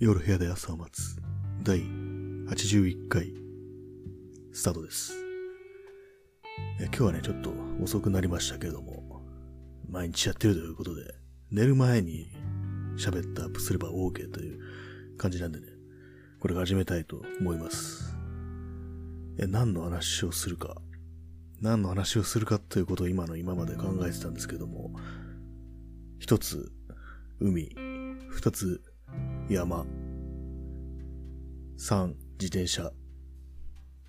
夜部屋で朝を待つ第81回スタートです。今日はね、ちょっと遅くなりましたけれども、毎日やってるということで、寝る前に喋ってアップすれば OK という感じなんでね、これから始めたいと思います。え、何の話をするか、何の話をするかということを今の今まで考えてたんですけども、一つ、海、二つ、山、三、自転車。っ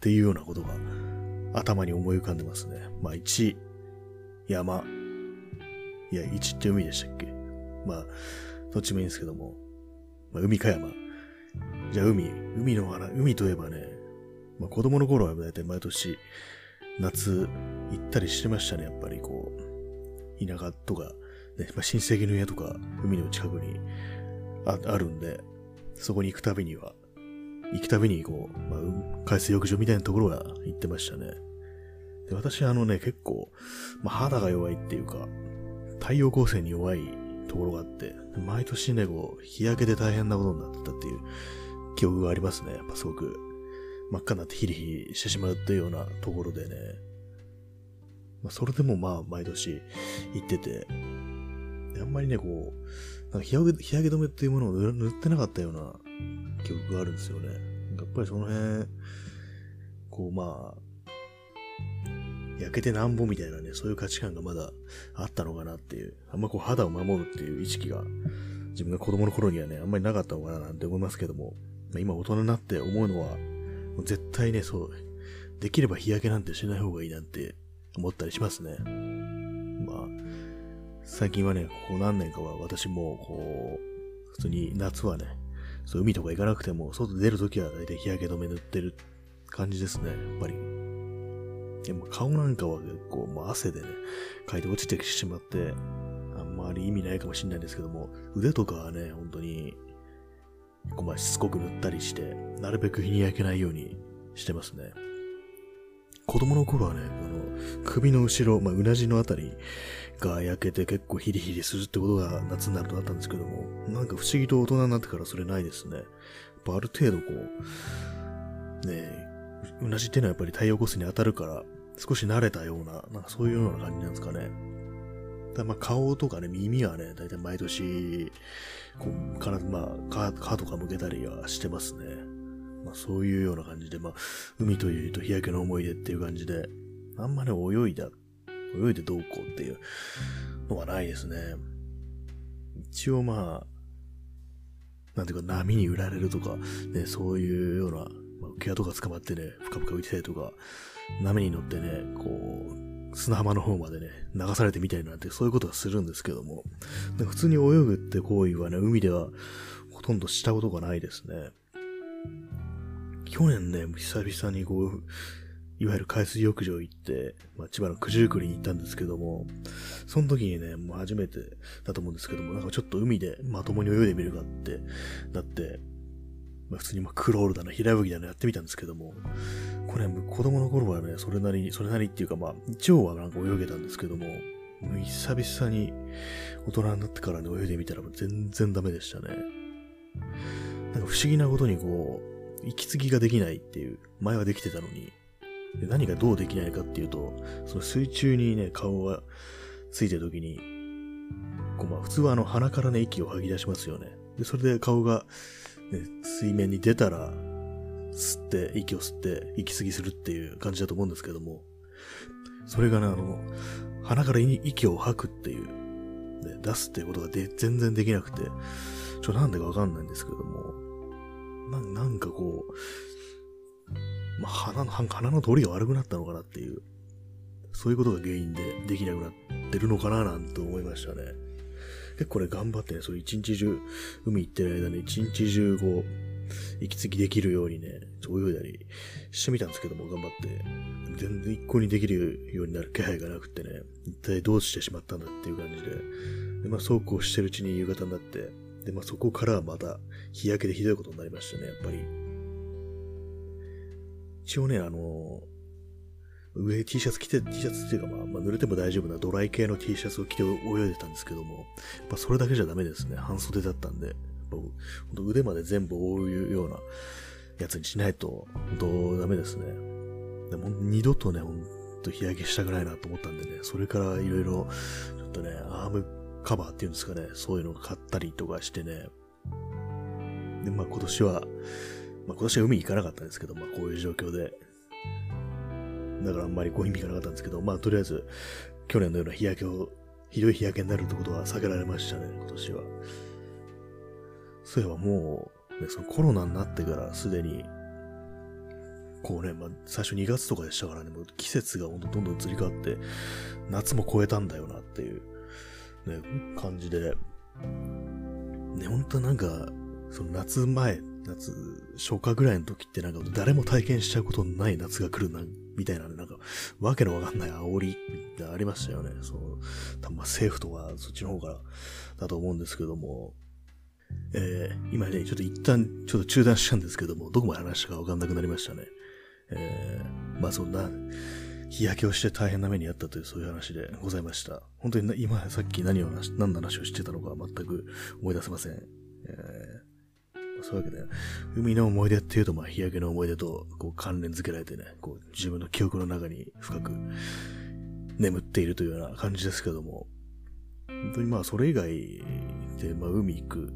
ていうようなことが頭に思い浮かんでますね。まあ、一、山、いや、一って海でしたっけ？まあ、どっちもいいんですけども、まあ、海か山。じゃあ海、海の話、海といえばね、まあ、子供の頃は大体毎年、夏行ったりしてましたね、やっぱりこう、田舎とか、ね、まあ、親戚の家とか、海の近くにああるんで、そこに行くたびには、行くたびにこう、まあ、海水浴場みたいなところは行ってましたね。で私あのね、結構、まあ、肌が弱いっていうか、太陽光線に弱いところがあって、毎年ね、こう、日焼けで大変なことになってたっていう記憶がありますね。やっぱすごく、真っ赤になってヒリヒリしてしまうっていうようなところでね。まあ、それでもまあ、毎年行ってて、あんまりね、こう、なんか日焼け日焼け止めっていうものを塗ってなかったような記憶があるんですよね。やっぱりその辺、こうまあ、焼けてなんぼみたいなね、そういう価値観がまだあったのかなっていう、あんまこう肌を守るっていう意識が、自分が子供の頃にはね、あんまりなかったのかななんて思いますけども、ま、今大人になって思うのは、もう絶対ね、そう、できれば日焼けなんてしない方がいいなんて思ったりしますね。まあ、最近はね、ここ何年かは私も、こう、普通に夏はね、そう海とか行かなくても、外出るときは大体日焼け止め塗ってる感じですね、やっぱり。でも顔なんかは結構、まあ、汗でね、かいて落ちてきしまって、あんまり意味ないかもしれないんですけども、腕とかはね、本当に、こうまあしつこく塗ったりして、なるべく日に焼けないようにしてますね。子供の頃はね、あの、首の後ろ、まあ、うなじのあたりが焼けて結構ヒリヒリするってことが夏になるとあったんですけども、なんか不思議と大人になってからそれないですね。やっぱある程度こう、ねえ、うなじっていうのはやっぱり太陽光線に当たるから、少し慣れたような、なんかそういうような感じなんですかね。だまあ顔とかね、耳はね、だいたい毎年、こう、から、まあ、皮、とか剥けたりはしてますね。まあそういうような感じで、まあ、海というと日焼けの思い出っていう感じで、あんまね、泳いだ、泳いでどうこうっていうのはないですね。一応まあ、なんていうか波に売られるとか、ね、そういうような、まあ、浮き輪とか捕まってね、ふかふか浮いてたりとか、波に乗ってね、こう、砂浜の方までね、流されてみたいなんて、そういうことはするんですけども、で普通に泳ぐって行為はね、海ではほとんどしたことがないですね。去年ね、久々にこう、いわゆる海水浴場行って、まあ、千葉の九十九里に行ったんですけども、その時にね、もう初めてだと思うんですけども、なんかちょっと海でまともに泳いでみるかって、だって、まあ、普通にまあクロールだな、平泳ぎだなやってみたんですけども、これ子供の頃はね、それなりに、それなりっていうかまあ、一応はなんか泳げたんですけども、もう久々に大人になってからね、泳いでみたら全然ダメでしたね。なんか不思議なことにこう、息継ぎができないっていう、前はできてたのに、で何がどうできないかっていうと、その水中にね、顔がついてる時に、こうまあ普通はあの鼻からね、息を吐き出しますよね。で、それで顔が、ね、水面に出たら、吸って、息を吸って、息継ぎするっていう感じだと思うんですけども、それがね、あの、鼻から息を吐くっていう、ね、出すっていうことがで全然できなくて、ちょ、なんでかわかんないんですけども、ななんかこう、まあ、鼻の、鼻の通りが悪くなったのかなっていう、そういうことが原因でできなくなってるのかななんて思いましたね。結構ね、頑張ってね、そう一日中、海行ってる間に一日中こう、息継ぎできるようにね、泳いだりしてみたんですけども、頑張って。全然一向にできるようになる気配がなくってね、一体どうしてしまったんだっていう感じで。で、まあそうこうしてるうちに夕方になって、で、まあそこからはまた日焼けでひどいことになりましたね、やっぱり。一応ね、あの、上 T シャツ着て、T シャツっていうかまあ、まあ、濡れても大丈夫なドライ系の T シャツを着て泳いでたんですけども、やっぱそれだけじゃダメですね。半袖だったんで。やっ本当腕まで全部覆うようなやつにしないと、本当ダメですね。でも二度とね、ほんと日焼けしたくないなと思ったんでね、それからいろいろ、ちょっとね、アームカバーっていうんですかね、そういうのを買ったりとかしてね、で、まあ今年は、まあ今年は海行かなかったんですけど、まあこういう状況で、だからあんまりこういう意味がなかったんですけど、まあとりあえず、去年のような日焼けを、ひどい日焼けになるってことは避けられましたね、今年は。そういえばもう、ね、そのコロナになってからすでに、こうね、まあ、最初2月とかでしたからね、もう季節がほんとどんどん移り変わって、夏も超えたんだよなっていう、ね、感じで、ね、ほんとなんか、その夏前、夏、初夏ぐらいの時ってなんか誰も体験しちゃうことのない夏が来るな、みたいなね、なんか、わけのわかんない煽りってありましたよね。そう、多分ま政府とかそっちの方からだと思うんですけども、えー、今ね、ちょっと一旦ちょっと中断したんですけども、どこまで話したかわかんなくなりましたね。えー、まあそんな、日焼けをして大変な目にあったというそういう話でございました。本当に今さっき何を何の話をしてたのか全く思い出せません。えー、そういうわけで、海の思い出っていうと、まあ日焼けの思い出とこう関連づけられてね、こう自分の記憶の中に深く眠っているというような感じですけども、本当にまあそれ以外で、まあ海行く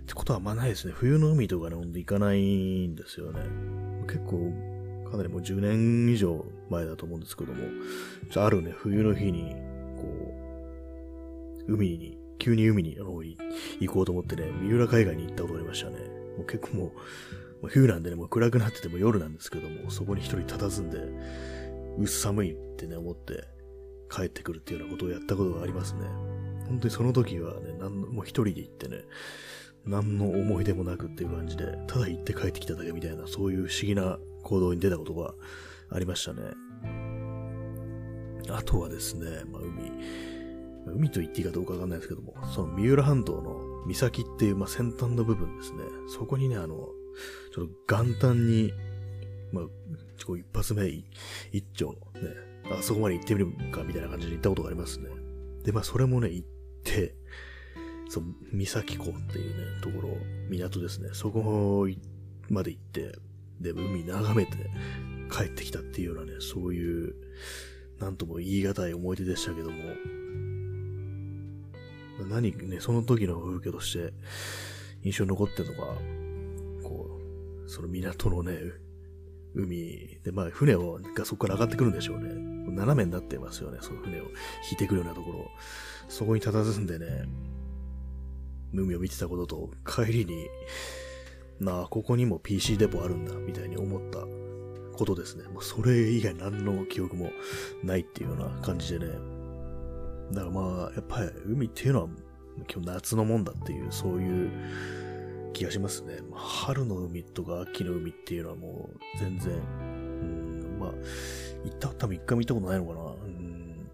ってことはあんまないですね。冬の海とかね、ほんと行かないんですよね。結構、かなりもう10年以上前だと思うんですけども、あるね、冬の日に、こう、海に、急に海に行こうと思ってね、三浦海岸に行ったことがありましたね。もう結構もう、冬なんでね、もう暗くなってても夜なんですけども、そこに一人佇んで、うっ寒いってね、思って帰ってくるっていうようなことをやったことがありますね。本当にその時はね、なんもう一人で行ってね、何の思い出もなくっていう感じで、ただ行って帰ってきただけみたいな、そういう不思議な行動に出たことがありましたね。あとはですね、まあ、海、海と言っていいかどうかわかんないですけども、その三浦半島の岬っていう、まあ、先端の部分ですね、そこにね、あの、ちょっと元旦に、まあ、こう一発目、一丁、ね、あそこまで行ってみるかみたいな感じで行ったことがありますね。で、まあ、それもね、行って、そう、三崎港っていうね、ところ、港ですね。そこまで行って、で、海眺めて帰ってきたっていうようなね、そういう、なんとも言い難い思い出でしたけども、何ね、その時の風景として印象に残ってるのが、こう、その港のね、海で、まあ船をがそこから上がってくるんでしょうね。斜めになってますよね、その船を引いてくるようなところ。そこに佇んでね、海を見てたことと、帰りに、なあ、ここにも PC デポあるんだ、みたいに思ったことですね。もうそれ以外何の記憶もないっていうような感じでね。だからまあ、やっぱり海っていうのは今日夏のもんだっていう、そういう気がしますね。春の海とか秋の海っていうのはもう全然、うん、まあ、行った、多分一回も行ったことないのかな。うん。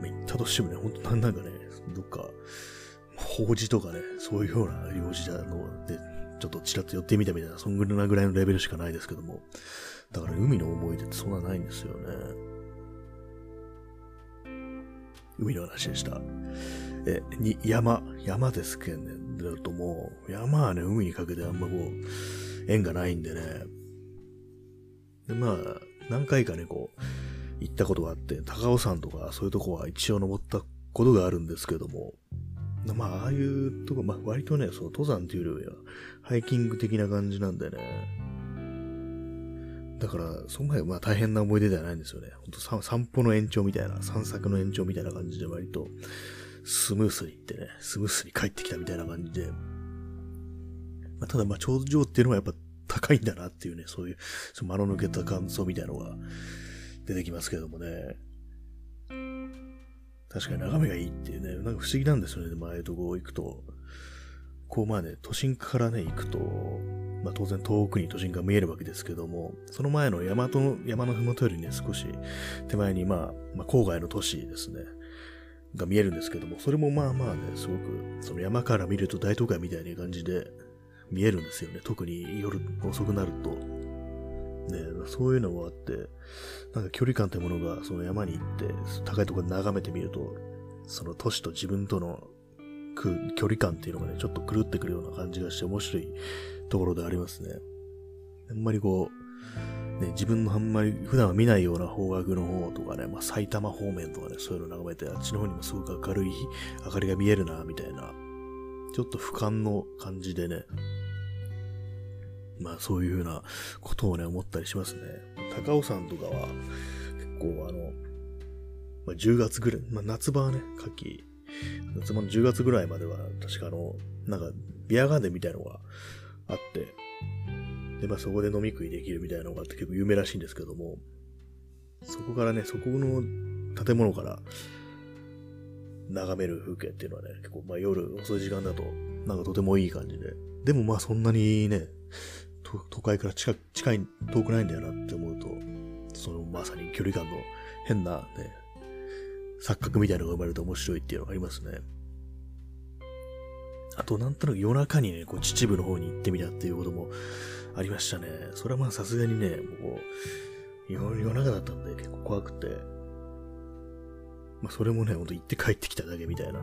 まあ、行ったとしてもね、ほんとなんなんかね、どっか、法事とかね、そういうような用事なので、ちょっとちらっと寄ってみたみたいな、そんぐらいぐらいのレベルしかないですけども。だから海の思い出ってそんなないんですよね。海の話でした。え、に、山、山ですけどね、だともう、山はね、海にかけてあんまこう、縁がないんでね。で、まあ、何回かね、こう、行ったことがあって、高尾山とかそういうとこは一応登ったことがあるんですけども、まあ、ああいうとこ、まあ、割とね、そう、登山っていうよりは、ハイキング的な感じなんでね。だから、その前はまあ大変な思い出ではないんですよね。ほんと散歩の延長みたいな、散策の延長みたいな感じで割と、スムースに行ってね、スムースに帰ってきたみたいな感じで。まあ、ただ、まあ、頂上っていうのはやっぱ高いんだなっていうね、そういう、その間の抜けた感想みたいなのが出てきますけどもね。確かに眺めがいいっていうね、なんか不思議なんですよね、前とこ行くと。こうまあね、都心からね、行くと、まあ当然遠くに都心が見えるわけですけども、その前の山と、山の麓よりね、少し手前にまあ、まあ郊外の都市ですね、が見えるんですけども、それもまあまあね、すごく、その山から見ると大都会みたいな感じで見えるんですよね。特に夜遅くなると。ね、そういうのもあって、なんか距離感というものがその山に行って高いところで眺めてみると、その都市と自分との距離感っていうのがね、ちょっと狂ってくるような感じがして面白いところでありますね。あんまりこう、ね、自分のあんまり普段は見ないような方角の方とかね、まあ、埼玉方面とかね、そういうの眺めて、あっちの方にもすごく明るい明かりが見えるな、みたいな、ちょっと俯瞰の感じでね、まあそういうふうなことをね、思ったりしますね。高尾山とかは、結構あの、まあ、10月ぐらい、まあ夏場はね、夏季、夏場の10月ぐらいまでは、確かあの、なんか、ビアガーデンみたいなのがあって、で、まあそこで飲み食いできるみたいなのがあって結構有名らしいんですけども、そこからね、そこの建物から眺める風景っていうのはね、結構まあ夜遅い時間だと、なんかとてもいい感じで、でもまあそんなにね、都会から近近い、遠くないんだよなって思うと、そのまさに距離感の変なね、錯覚みたいなのが生まれると面白いっていうのがありますね。あと、なんとなく夜中にね、こう秩父の方に行ってみたっていうこともありましたね。それはまあさすがにね、もう、夜中だったんで結構怖くて、まあそれもね、ほんと行って帰ってきただけみたいな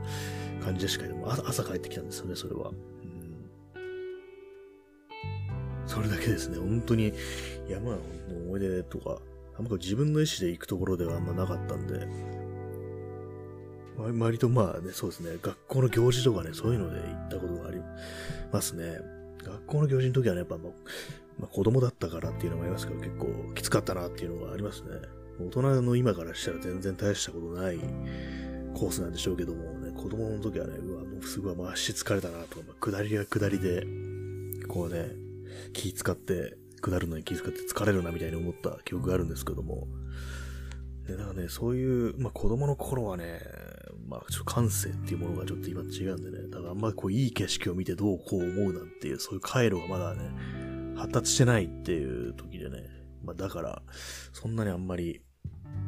感じでしか、も朝帰ってきたんですよね、それは。それだけですね。本当に山の思い出とか、あんま自分の意思で行くところではあんまなかったんで、割とまあね、そうですね、学校の行事とかね、そういうので行ったことがありますね。学校の行事の時はね、やっぱまあ、子供だったからっていうのもありますけど、結構きつかったなっていうのがありますね。大人の今からしたら全然大したことないコースなんでしょうけどもね、子供の時はね、うわ、もうすごい足疲れたなとか、まあ、下りが下りで、こうね、気使って、下るのに気使って疲れるなみたいに思った記憶があるんですけども、で、だからね、そういう、まあ子供の頃はね、まあちょっと感性っていうものがちょっと今違うんでね、だからあんまりこういい景色を見てどうこう思うなんていう、そういう回路がまだね、発達してないっていう時でね、まあだから、そんなにあんまり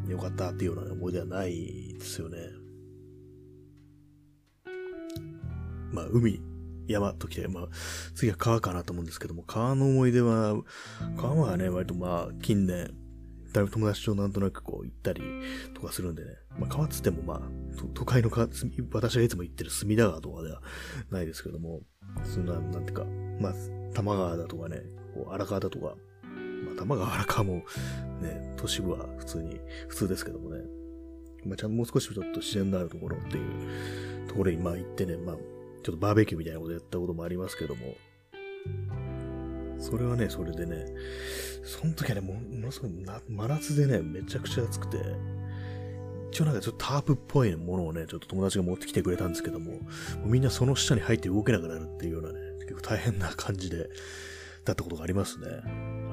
良かったっていうような思い出はないですよね。まあ海山ときて、まあ、次は川かなと思うんですけども、川の思い出は、川はね、割とまあ、近年、だいぶ友達となんとなくこう行ったりとかするんでね、まあ川つってもまあ、都会の川、私がいつも行ってる隅田川とかではないですけども、そんな、なんていうか、まあ、玉川だとかね、こう荒川だとか、まあ玉川荒川もね、都市部は普通に、普通ですけどもね、まあちゃんともう少しちょっと自然のあるところっていうところにまあ行ってね、まあちょっとバーベキューみたいなことやったこともありますけども、それはね、それでね、その時はね、ものすごい真夏でね、めちゃくちゃ暑くて、一応なんかちょっとタープっぽいものをね、ちょっと友達が持ってきてくれたんですけども、もみんなその下に入って動けなくなるっていうようなね、結構大変な感じで、だったことがありますね。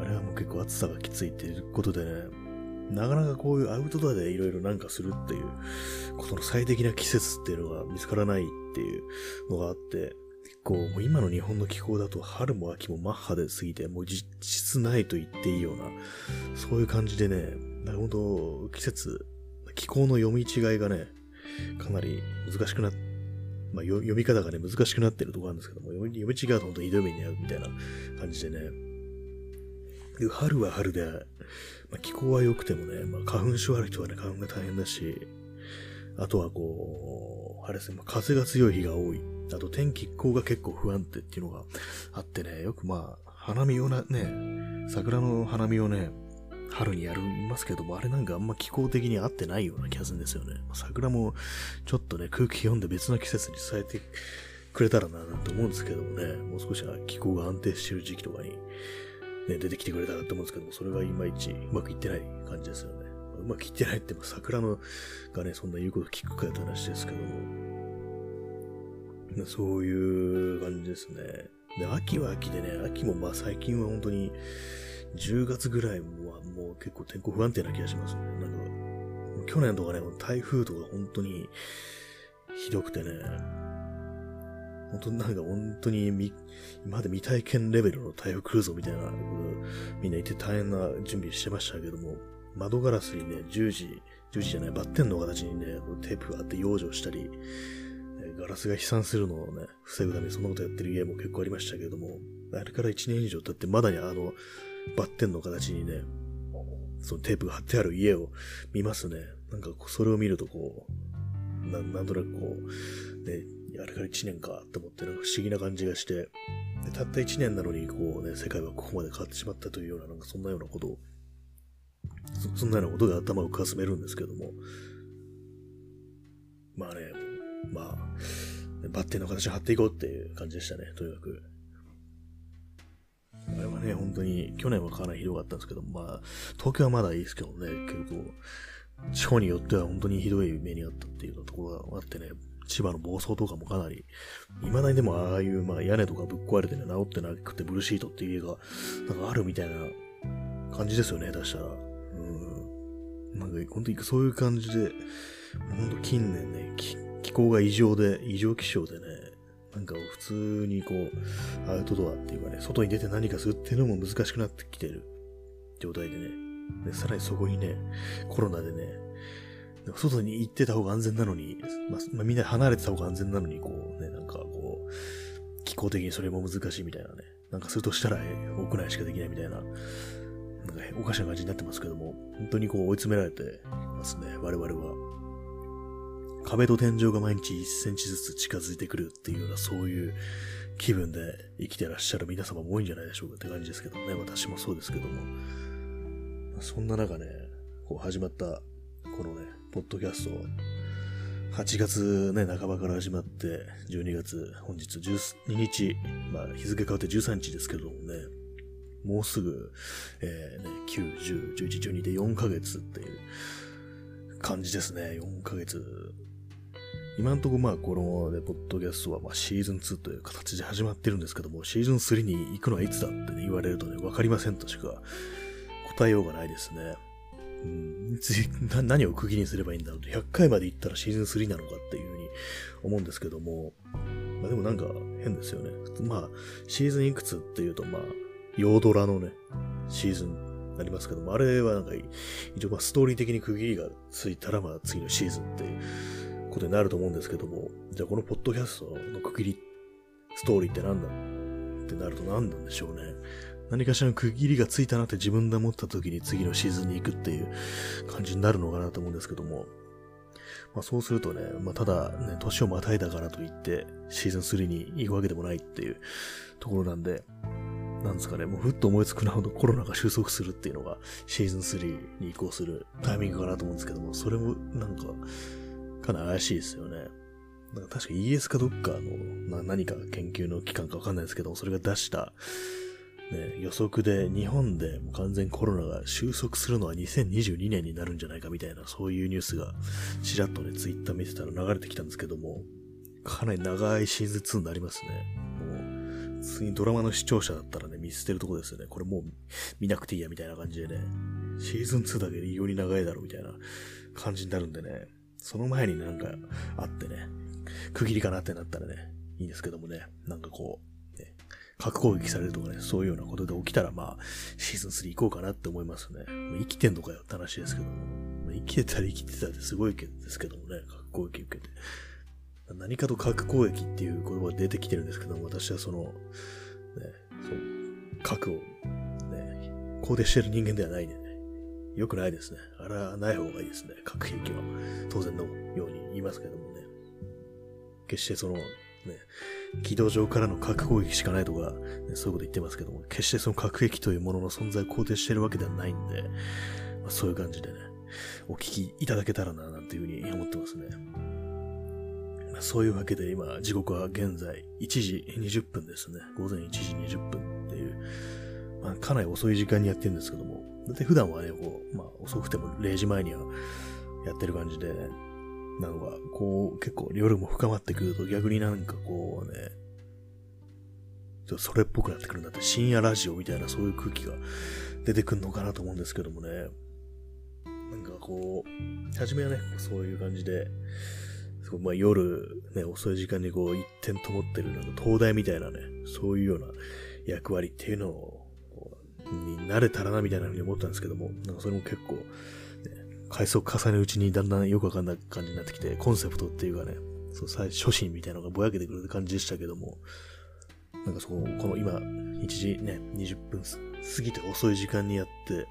あれはもう結構暑さがきついっていうことでね、なかなかこういうアウトドアでいろいろなんかするっていうことの最適な季節っていうのが見つからないっていうのがあって、構もう今の日本の気候だと春も秋もマッハで過ぎて、もう実質ないと言っていいような、そういう感じでね、なるほど季節、気候の読み違いがね、かなり難しくなって、まあ、読み方がね、難しくなってるところなんですけども、読み違うと本当にひどい目に遭うみたいな感じでね。で春は春で、まあ、気候は良くてもね、まあ、花粉症ある人はね、花粉が大変だし、あとはこう、あれですね、まあ、風が強い日が多い。あと天気気候が結構不安定っていうのがあってね、よくまあ、花見をな、ね、桜の花見をね、春にやりますけども、あれなんかあんま気候的に合ってないような気がするんですよね。桜もちょっとね、空気読んで別の季節に伝えてくれたらな、なんて思うんですけどもね、もう少しは気候が安定してる時期とかにね、出てきてくれたらと思うんですけども、それがいまいちうまくいってない感じですよね。うまくいってないって桜のがね、そんな言うこと聞くかって話ですけども、そういう感じですね。で、秋は秋でね、秋もまあ最近は本当に10月ぐらいはもう結構天候不安定な気がしますね。なんか、去年とかね、台風とか本当にひどくてね、本当なんか本当に今まで未体験レベルの台風来るぞみたいな、みんな言って大変な準備してましたけども、窓ガラスにね、十字、十字じゃない、バッテンの形にね、テープがあって養生したり、ガラスが飛散するのをね、防ぐためにそんなことやってる家も結構ありましたけれども、あれから1年以上経ってまだにあの、バッテンの形にね、そのテープが貼ってある家を見ますね。なんかそれを見るとこう、ななんとなくこう、ね、あれから1年かって思って、なんか不思議な感じがして、でたった1年なのに、こうね、世界はここまで変わってしまったというような、なんかそんなようなことを、そそんなようなことが頭をかすめるんですけども、まあね、まあ、バッテンの形を貼っていこうっていう感じでしたね、とにかく。あれはね、本当に、去年はかなりひどかったんですけど、まあ、東京はまだいいですけどね、結構、地方によっては本当にひどい目にあったっていうところがあってね、千葉の暴走とかもかなり、未だにでもああいう、まあ屋根とかぶっ壊れてね、治ってなくてブルーシートっていう家が、なんかあるみたいな感じですよね、出したら。うん。なんか本当にそういう感じで、本当近年ね、気候が異常で、異常気象でね、なんか普通にこう、アウトドアっていうかね、外に出て何かするっていうのも難しくなってきてる状態でね。で、さらにそこにね、コロナでね、外に行ってた方が安全なのに、まあ、まあ、みんな離れてた方が安全なのに、こうね、なんかこう、気候的にそれも難しいみたいなね。なんかするとしたら、屋内しかできないみたいな、なんかおかしな感じになってますけども、本当にこう追い詰められてますね、我々は。壁と天井が毎日1センチずつ近づいてくるっていうようなそういう気分で生きてらっしゃる皆様も多いんじゃないでしょうかって感じですけどね。私もそうですけども。そんな中ね、こう始まった、このね、ポッドキャスト、8月ね、半ばから始まって、12月、本日12日、まあ日付変わって13日ですけどもね、もうすぐ、えー、ね、9、10、11、12で4ヶ月っていう感じですね。4ヶ月今んとこまあこのね、ポッドキャストはまあシーズン2という形で始まってるんですけども、シーズン3に行くのはいつだってね、言われるとね、わかりませんとしか答えようがないですね。うん、何を区切りにすればいいんだろうと、100回まで行ったらシーズン3なのかっていうふうに思うんですけども、まあでもなんか変ですよね。まあ、シーズンいくつっていうと、まあ、ヨドラのね、シーズンありますけども、あれはなんか、一応まあストーリー的に区切りがついたら、まあ次のシーズンってことになると思うんですけども、じゃあこのポッドキャストの区切り、ストーリーって何だ？ってなると何なんでしょうね。何かしらの区切りがついたなって自分で思った時に次のシーズンに行くっていう感じになるのかなと思うんですけども、まあそうするとね、まあただね、年をまたいだからといってシーズン3に行くわけでもないっていうところなんで、なんですかね、もうふっと思いつくなほどコロナが収束するっていうのがシーズン3に移行するタイミングかなと思うんですけども、それもなんかかなり怪しいですよね。なんか確か ES かどっかの、な何か研究の機関かわかんないですけど、それが出した、ね、予測で日本で完全コロナが収束するのは2022年になるんじゃないかみたいな、そういうニュースがちらっとね、ツイッター見てたら流れてきたんですけども、かなり長いシーズン2になりますね。もう、次ドラマの視聴者だったらね、見捨てるとこですよね。これもう見なくていいやみたいな感じでね、シーズン2だけで異様に長いだろうみたいな感じになるんでね、その前になんかあってね、区切りかなってなったらね、いいんですけどもね、なんかこう、ね、核攻撃されるとかね、そういうようなことで起きたら、まあ、シーズン3行こうかなって思いますね。生きてんのかよって話ですけども、生きてたら生きてたってすごいですけどもね、核攻撃受けて。何かと核攻撃っていう言葉が出てきてるんですけども、私はその、ね、そう、核を、ね、肯定してる人間ではないんでね、良くないですね。あれはない方がいいですね。核兵器は。当然のように言いますけどもね。決してその、ね、軌道上からの核攻撃しかないとか、ね、そういうこと言ってますけども、決してその核兵器というものの存在を肯定してるわけではないんで、まあ、そういう感じでね、お聞きいただけたらな、なんていうふうに思ってますね。まあ、そういうわけで今、時刻は現在1時20分ですね。午前1時20分っていう、まあ、かなり遅い時間にやってるんですけども、だって普段はね、こう、まあ遅くても0時前にはやってる感じで、なのが、こう、結構夜も深まってくると逆になんかこうね、ちょっとそれっぽくなってくるんだって、深夜ラジオみたいなそういう空気が出てくるのかなと思うんですけどもね。なんかこう、初めはね、そういう感じで、まあ、夜、ね、遅い時間にこう一点ともってる、なんか灯台みたいなね、そういうような役割っていうのをになれたらなみたいなふうに思ったんですけども、なんかそれも結構、ね、回数を重ねるうちにだんだんよくわかんない感じになってきて、コンセプトっていうかね、そう最初心みたいなのがぼやけてくる感じでしたけども、なんかそこ、この今、1時ね、20分過ぎて遅い時間にやって、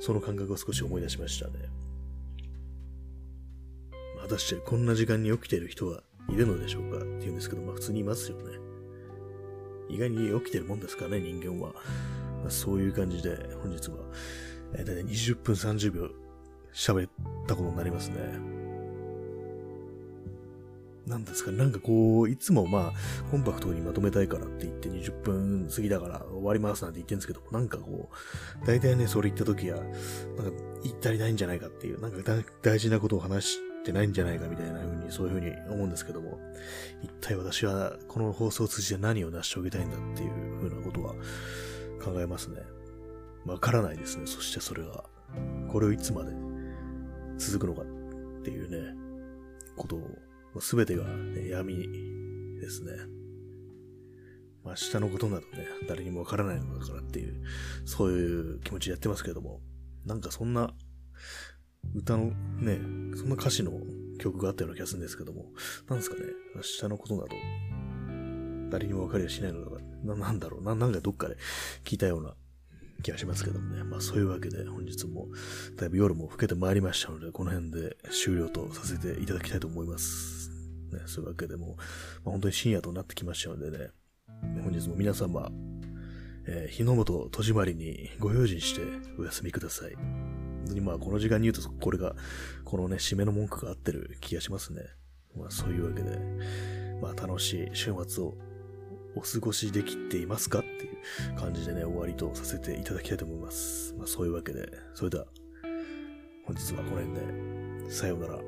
その感覚を少し思い出しましたね。果たしてこんな時間に起きてる人はいるのでしょうかって言うんですけど、まあ普通にいますよね。意外に起きてるもんですからね、人間は。まあ、そういう感じで、本日は、えー、だいたい20分30秒喋ったことになりますね。なんですか、なんかこう、いつもまあ、コンパクトにまとめたいからって言って20分過ぎだから終わりますなんて言ってるんですけど、なんかこう、大体ね、それ言った時は、なんか言ったりないんじゃないかっていう、なんか大事なことを話してないんじゃないかみたいな風に、そういう風に思うんですけども、一体私はこの放送を通じて何を成し遂げたいんだっていう考えますね。わからないですね、そしてそれが。これをいつまで続くのかっていうね、ことを。すべてが、ね、闇ですね。まあ、下のことなどね、誰にもわからないのだからっていう、そういう気持ちでやってますけども、なんかそんな、歌のね、そんな歌詞の曲があったような気がするんですけども、なんですかね、下のことなど、誰にもわかりはしないのだから、な、なんだろうな、なんかどっかで聞いたような気がしますけどもね。まあそういうわけで本日もだいぶ夜も更けてまいりましたので、この辺で終了とさせていただきたいと思います。ね、そういうわけでも、まあ、本当に深夜となってきましたのでね、本日も皆様、えー、日の本戸締まりにご用心してお休みください。本当にまあこの時間に言うとこれが、このね、締めの文句が合ってる気がしますね。まあそういうわけで、まあ楽しい週末をお過ごしできていますか？っていう感じでね、終わりとさせていただきたいと思います。まあそういうわけで、それでは、本日はこの辺で、さようなら。